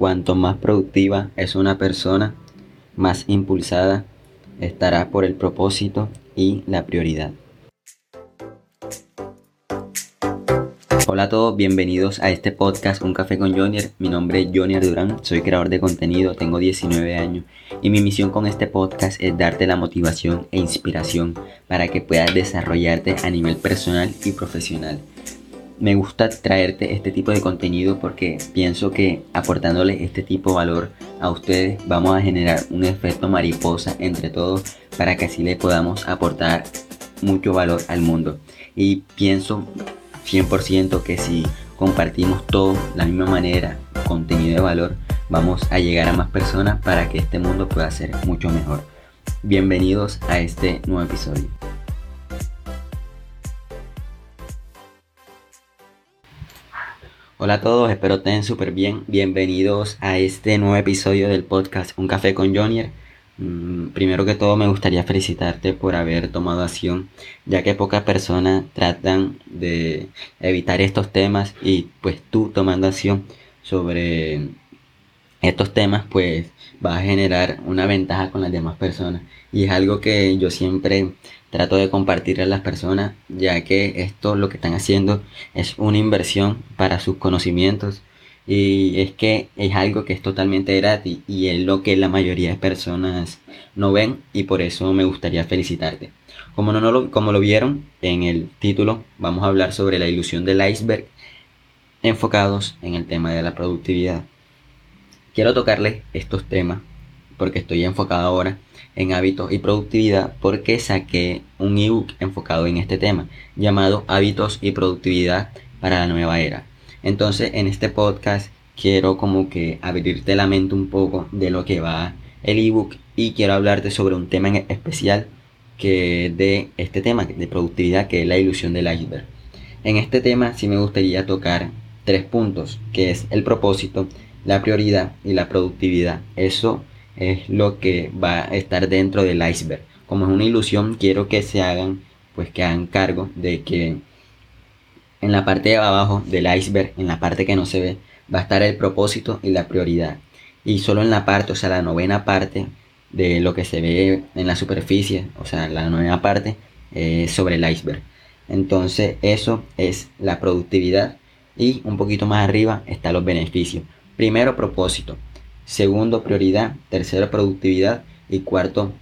cuanto más productiva es una persona, más impulsada estará por el propósito y la prioridad. Hola a todos, bienvenidos a este podcast Un Café con Jonier. Mi nombre es Jonier Durán, soy creador de contenido, tengo 19 años y mi misión con este podcast es darte la motivación e inspiración para que puedas desarrollarte a nivel personal y profesional. Me gusta traerte este tipo de contenido porque pienso que aportándole este tipo de valor a ustedes vamos a generar un efecto mariposa entre todos para que así le podamos aportar mucho valor al mundo. Y pienso 100% que si compartimos todo la misma manera, contenido de valor, vamos a llegar a más personas para que este mundo pueda ser mucho mejor. Bienvenidos a este nuevo episodio. Hola a todos, espero estén súper bien. Bienvenidos a este nuevo episodio del podcast Un Café con Jonier. Mm, primero que todo me gustaría felicitarte por haber tomado acción, ya que pocas personas tratan de evitar estos temas y pues tú tomando acción sobre estos temas pues va a generar una ventaja con las demás personas y es algo que yo siempre trato de compartir a las personas ya que esto lo que están haciendo es una inversión para sus conocimientos y es que es algo que es totalmente gratis y es lo que la mayoría de personas no ven y por eso me gustaría felicitarte. Como, no, lo, como lo vieron en el título, vamos a hablar sobre la ilusión del iceberg enfocados en el tema de la productividad. Quiero tocarles estos temas porque estoy enfocado ahora en hábitos y productividad porque saqué un ebook enfocado en este tema llamado Hábitos y Productividad para la Nueva Era. Entonces en este podcast quiero como que abrirte la mente un poco de lo que va el ebook y quiero hablarte sobre un tema en especial que de este tema de productividad que es la ilusión del iceberg. En este tema sí me gustaría tocar tres puntos, que es el propósito, la prioridad y la productividad. Eso es lo que va a estar dentro del iceberg. Como es una ilusión, quiero que se hagan, pues que hagan cargo de que en la parte de abajo del iceberg, en la parte que no se ve, va a estar el propósito y la prioridad. Y solo en la parte, o sea, la novena parte de lo que se ve en la superficie, o sea, la novena parte es sobre el iceberg. Entonces, eso es la productividad y un poquito más arriba están los beneficios. Primero, propósito. Segundo, prioridad. Tercero, productividad. Y cuarto,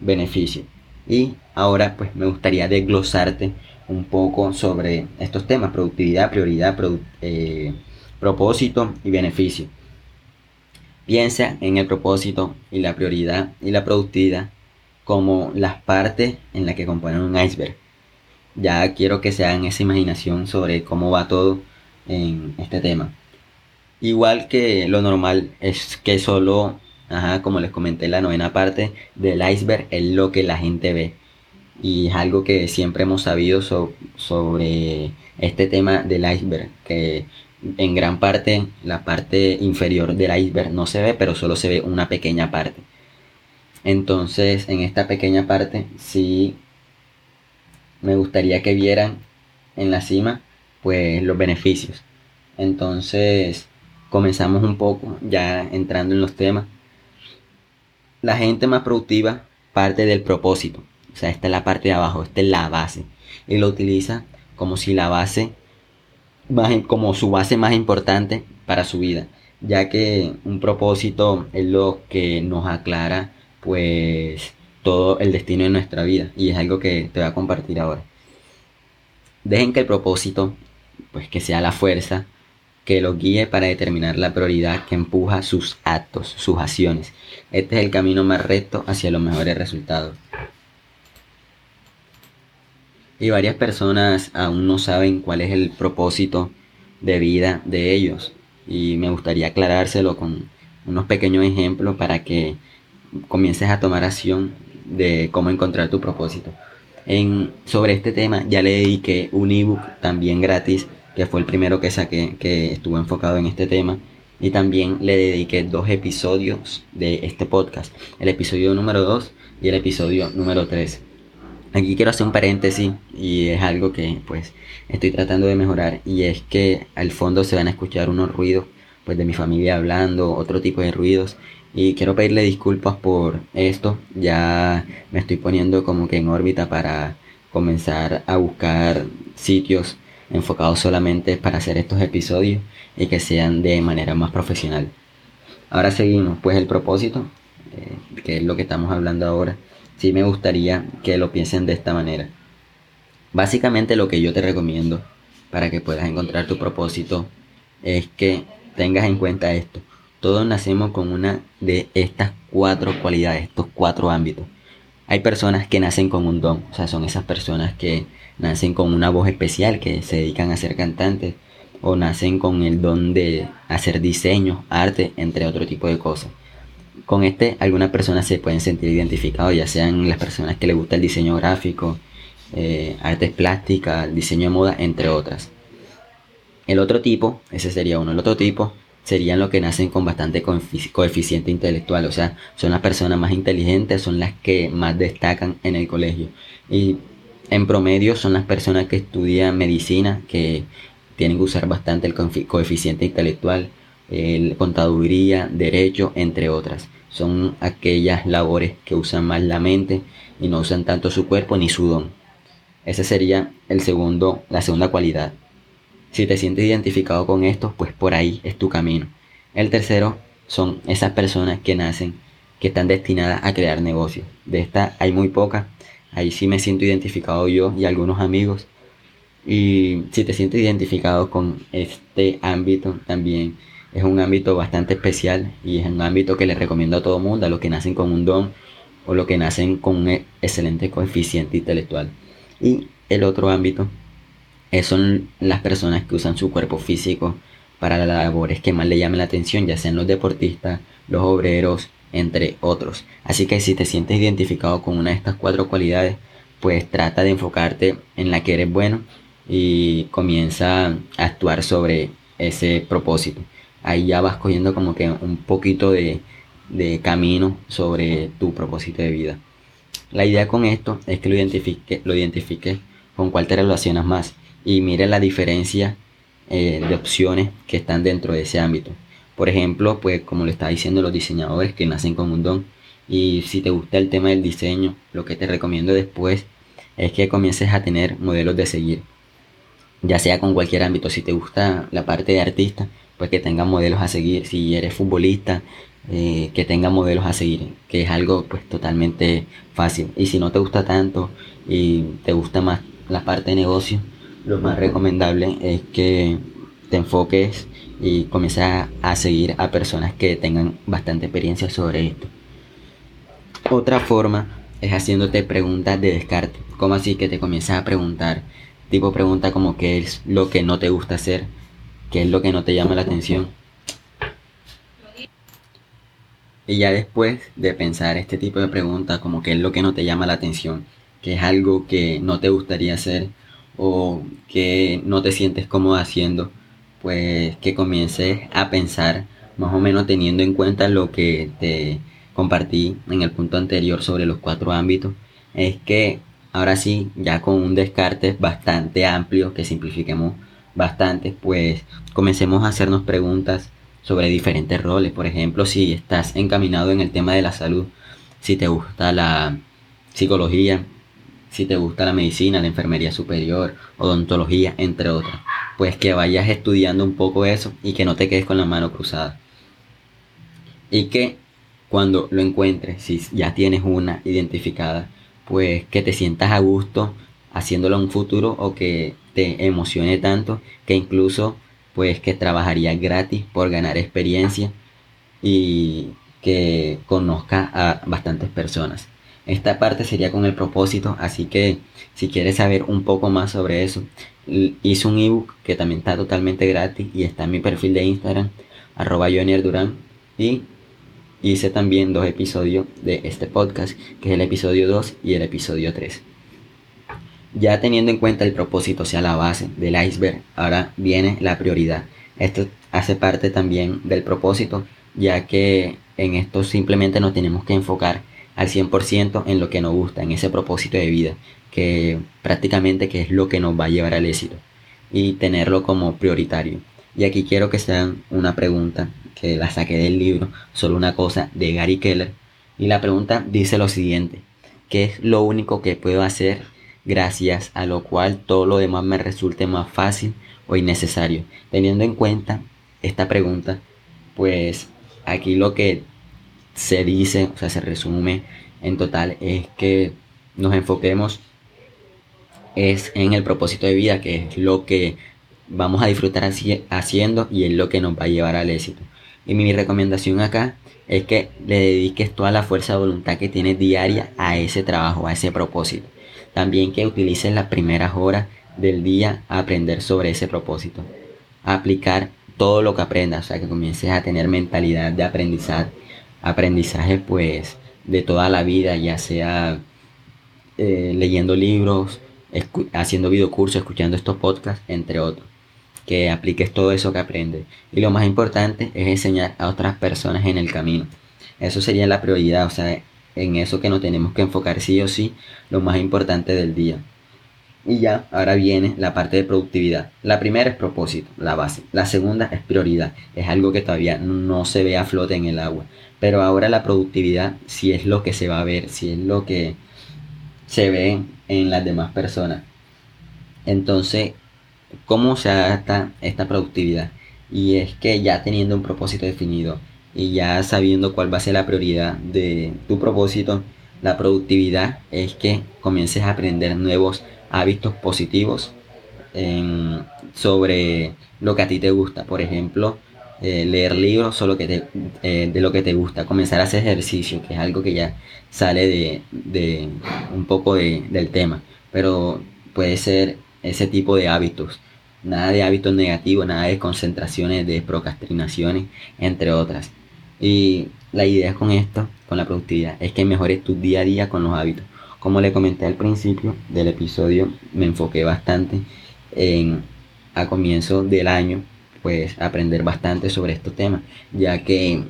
beneficio. Y ahora, pues me gustaría desglosarte un poco sobre estos temas, productividad, prioridad, eh, propósito y beneficio. Piensa en el propósito y la prioridad y la productividad como las partes en las que componen un iceberg. Ya quiero que se hagan esa imaginación sobre cómo va todo en este tema. Igual que lo normal es que solo, como les comenté, la novena parte del iceberg es lo que la gente ve y es algo que siempre hemos sabido sobre este tema del iceberg, que en gran parte la parte inferior del iceberg no se ve, pero solo se ve una pequeña parte. Entonces, en esta pequeña parte sí me gustaría que vieran en la cima pues los beneficios. Entonces, comenzamos un poco ya entrando en los temas. La gente más productiva parte del propósito. O sea, esta es la parte de abajo, esta es la base. Y lo utiliza como si la base, como su base más importante para su vida. Ya que un propósito es lo que nos aclara pues todo el destino de nuestra vida. Y es algo que te voy a compartir ahora. Dejen que el propósito, pues que sea la fuerza que lo guíe para determinar la prioridad que empuja sus actos, sus acciones. Este es el camino más recto hacia los mejores resultados. Y varias personas aún no saben cuál es el propósito de vida de ellos. Y me gustaría aclarárselo con unos pequeños ejemplos para que comiences a tomar acción de cómo encontrar tu propósito. En, sobre este tema ya le dediqué un ebook también gratis, que fue el primero que saqué, que estuvo enfocado en este tema. Y también le dediqué dos episodios de este podcast, el episodio número 2 y el episodio número 3. Aquí quiero hacer un paréntesis y es algo que pues estoy tratando de mejorar y es que al fondo se van a escuchar unos ruidos pues de mi familia hablando, otro tipo de ruidos. Y quiero pedirle disculpas por esto. Ya me estoy poniendo como que en órbita para comenzar a buscar sitios enfocados solamente para hacer estos episodios y que sean de manera más profesional. Ahora seguimos, pues el propósito, eh, que es lo que estamos hablando ahora, sí me gustaría que lo piensen de esta manera. Básicamente lo que yo te recomiendo para que puedas encontrar tu propósito es que tengas en cuenta esto. Todos nacemos con una de estas cuatro cualidades, estos cuatro ámbitos. Hay personas que nacen con un don, o sea, son esas personas que nacen con una voz especial, que se dedican a ser cantantes, o nacen con el don de hacer diseño, arte, entre otro tipo de cosas. Con este, algunas personas se pueden sentir identificados, ya sean las personas que les gusta el diseño gráfico, eh, artes plásticas, diseño de moda, entre otras. El otro tipo, ese sería uno, el otro tipo serían los que nacen con bastante coeficiente intelectual, o sea, son las personas más inteligentes, son las que más destacan en el colegio. Y en promedio son las personas que estudian medicina, que tienen que usar bastante el coeficiente intelectual, el contaduría, derecho, entre otras. Son aquellas labores que usan más la mente y no usan tanto su cuerpo ni su don. Esa sería el segundo, la segunda cualidad. Si te sientes identificado con esto, pues por ahí es tu camino. El tercero son esas personas que nacen, que están destinadas a crear negocios. De estas hay muy pocas. Ahí sí me siento identificado yo y algunos amigos. Y si te sientes identificado con este ámbito también es un ámbito bastante especial y es un ámbito que le recomiendo a todo mundo, a los que nacen con un don o los que nacen con un excelente coeficiente intelectual. Y el otro ámbito son las personas que usan su cuerpo físico para las labores que más le llamen la atención, ya sean los deportistas, los obreros, entre otros. Así que si te sientes identificado con una de estas cuatro cualidades, pues trata de enfocarte en la que eres bueno y comienza a actuar sobre ese propósito. Ahí ya vas cogiendo como que un poquito de, de camino sobre tu propósito de vida. La idea con esto es que lo identifique, lo identifique con cuál te relacionas más y mire la diferencia eh, de opciones que están dentro de ese ámbito. Por ejemplo, pues como le estaba diciendo los diseñadores que nacen con un don y si te gusta el tema del diseño, lo que te recomiendo después es que comiences a tener modelos de seguir. Ya sea con cualquier ámbito, si te gusta la parte de artista, pues que tengas modelos a seguir. Si eres futbolista, eh, que tenga modelos a seguir, que es algo pues totalmente fácil. Y si no te gusta tanto y te gusta más la parte de negocio, lo más recomendable es que te enfoques y comiences a, seguir a personas que tengan bastante experiencia sobre esto. Otra forma es haciéndote preguntas de descarte. como así que te comienzas a preguntar? Tipo pregunta como qué es lo que no te gusta hacer, qué es lo que no te llama la atención y ya después de pensar este tipo de preguntas, como qué es lo que no te llama la atención, que es algo que no te gustaría hacer o que no te sientes cómodo haciendo, pues que comiences a pensar más o menos teniendo en cuenta lo que te compartí en el punto anterior sobre los cuatro ámbitos, es que ahora sí, ya con un descarte bastante amplio, que simplifiquemos bastante, pues comencemos a hacernos preguntas sobre diferentes roles. Por ejemplo, si estás encaminado en el tema de la salud, si te gusta la psicología, si te gusta la medicina, la enfermería superior, odontología, entre otras. Pues que vayas estudiando un poco eso y que no te quedes con la mano cruzada. Y que cuando lo encuentres, si ya tienes una identificada, pues que te sientas a gusto haciéndolo en un futuro o que te emocione tanto que incluso pues que trabajaría gratis por ganar experiencia y que conozca a bastantes personas. Esta parte sería con el propósito, así que si quieres saber un poco más sobre eso, hice un ebook que también está totalmente gratis y está en mi perfil de Instagram, arroba Durán, y hice también dos episodios de este podcast, que es el episodio 2 y el episodio 3. Ya teniendo en cuenta el propósito, o sea, la base del iceberg, ahora viene la prioridad. Esto hace parte también del propósito, ya que en esto simplemente nos tenemos que enfocar al 100% en lo que nos gusta, en ese propósito de vida, que prácticamente que es lo que nos va a llevar al éxito y tenerlo como prioritario. Y aquí quiero que sean una pregunta que la saqué del libro, solo una cosa, de Gary Keller. Y la pregunta dice lo siguiente, ¿qué es lo único que puedo hacer gracias a lo cual todo lo demás me resulte más fácil o innecesario? Teniendo en cuenta esta pregunta, pues aquí lo que se dice, o sea, se resume en total es que nos enfoquemos es en el propósito de vida, que es lo que vamos a disfrutar haciendo y es lo que nos va a llevar al éxito. Y mi recomendación acá es que le dediques toda la fuerza de voluntad que tienes diaria a ese trabajo, a ese propósito. También que utilices las primeras horas del día a aprender sobre ese propósito. A aplicar todo lo que aprendas, o sea, que comiences a tener mentalidad de aprendizaje, aprendizaje pues de toda la vida, ya sea eh, leyendo libros, haciendo videocursos, escuchando estos podcasts, entre otros. Que apliques todo eso que aprendes. Y lo más importante es enseñar a otras personas en el camino. Eso sería la prioridad, o sea, en eso que nos tenemos que enfocar sí o sí, lo más importante del día. Y ya, ahora viene la parte de productividad. La primera es propósito, la base. La segunda es prioridad. Es algo que todavía no se ve a flote en el agua. Pero ahora la productividad si es lo que se va a ver, si es lo que se ve en las demás personas. Entonces, ¿cómo se adapta esta productividad? Y es que ya teniendo un propósito definido y ya sabiendo cuál va a ser la prioridad de tu propósito, la productividad es que comiences a aprender nuevos hábitos positivos sobre lo que a ti te gusta. Por ejemplo, eh, leer libros solo que eh, de lo que te gusta, comenzar a hacer ejercicio, que es algo que ya sale de, un poco del tema, pero puede ser ese tipo de hábitos, nada de hábitos negativos, nada de concentraciones, de procrastinaciones, entre otras. Y la idea con esto, con la productividad, es que mejores tu día a día con los hábitos. Como le comenté al principio del episodio, me enfoqué bastante en a comienzo del año pues aprender bastante sobre estos temas, ya que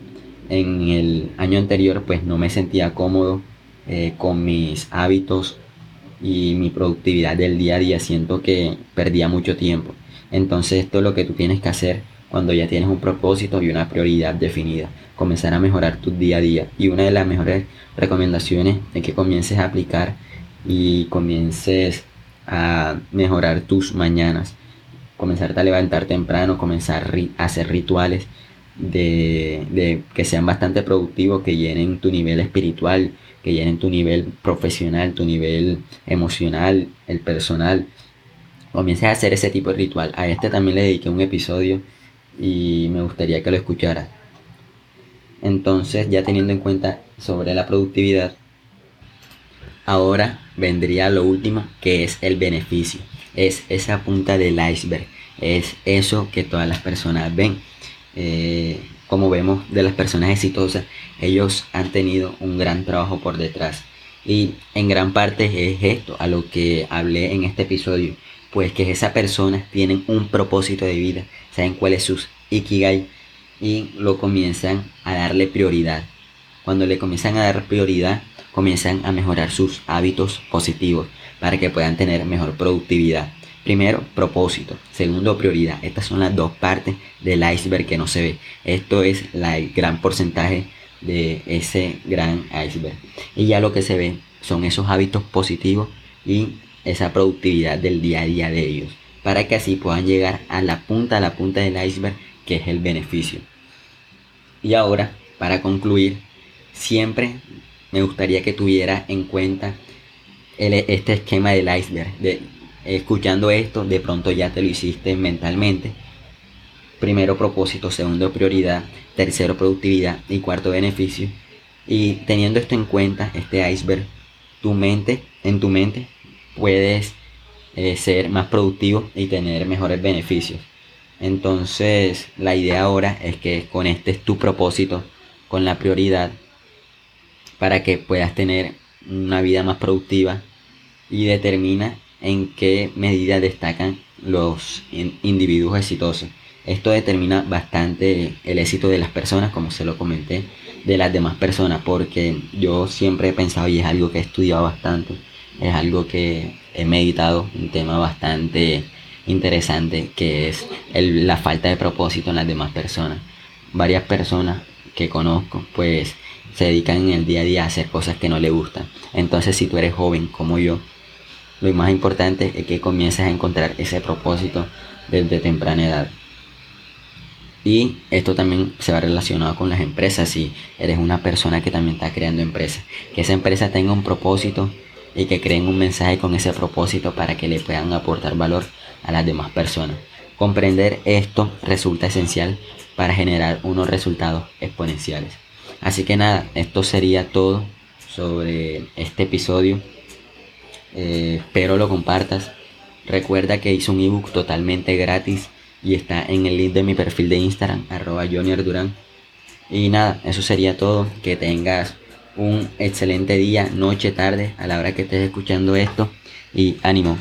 en el año anterior pues no me sentía cómodo eh, con mis hábitos y mi productividad del día a día, siento que perdía mucho tiempo. Entonces esto es lo que tú tienes que hacer cuando ya tienes un propósito y una prioridad definida, comenzar a mejorar tu día a día. Y una de las mejores recomendaciones es que comiences a aplicar y comiences a mejorar tus mañanas comenzarte a levantar temprano, comenzar a hacer rituales de, que sean bastante productivos, que llenen tu nivel espiritual, que llenen tu nivel profesional, tu nivel emocional, el personal. Comiences a hacer ese tipo de ritual. A este también le dediqué un episodio y me gustaría que lo escucharas. Entonces, ya teniendo en cuenta sobre la productividad, ahora vendría lo último que es el beneficio es esa punta del iceberg, es eso que todas las personas ven. Eh, como vemos de las personas exitosas, ellos han tenido un gran trabajo por detrás. Y en gran parte es esto a lo que hablé en este episodio. Pues que esas personas tienen un propósito de vida, saben cuál es su ikigai y lo comienzan a darle prioridad. Cuando le comienzan a dar prioridad, comienzan a mejorar sus hábitos positivos para que puedan tener mejor productividad. Primero, propósito. Segundo, prioridad. Estas son las dos partes del iceberg que no se ve. Esto es el gran porcentaje de ese gran iceberg. Y ya lo que se ve son esos hábitos positivos y esa productividad del día a día de ellos. Para que así puedan llegar a la punta, a la punta del iceberg, que es el beneficio. Y ahora, para concluir, siempre me gustaría que tuviera en cuenta este esquema del iceberg. De, escuchando esto, de pronto ya te lo hiciste mentalmente. Primero propósito, segundo prioridad, tercero productividad y cuarto beneficio. Y teniendo esto en cuenta, este iceberg, tu mente, en tu mente puedes eh, ser más productivo y tener mejores beneficios. Entonces, la idea ahora es que conectes tu propósito con la prioridad para que puedas tener una vida más productiva y determina en qué medida destacan los individuos exitosos. Esto determina bastante el éxito de las personas, como se lo comenté, de las demás personas, porque yo siempre he pensado y es algo que he estudiado bastante, es algo que he meditado, un tema bastante interesante que es la falta de propósito en las demás personas. Varias personas que conozco pues se dedican en el día a día a hacer cosas que no le gustan. Entonces si tú eres joven como yo, lo más importante es que comiences a encontrar ese propósito desde temprana edad. Y esto también se va relacionado con las empresas. Si eres una persona que también está creando empresas, que esa empresa tenga un propósito y que creen un mensaje con ese propósito para que le puedan aportar valor a las demás personas. Comprender esto resulta esencial para generar unos resultados exponenciales. Así que nada, esto sería todo sobre este episodio. Eh, espero lo compartas. Recuerda que hice un ebook totalmente gratis y está en el link de mi perfil de Instagram, arroba Durán. Y nada, eso sería todo. Que tengas un excelente día, noche, tarde, a la hora que estés escuchando esto. Y ánimo.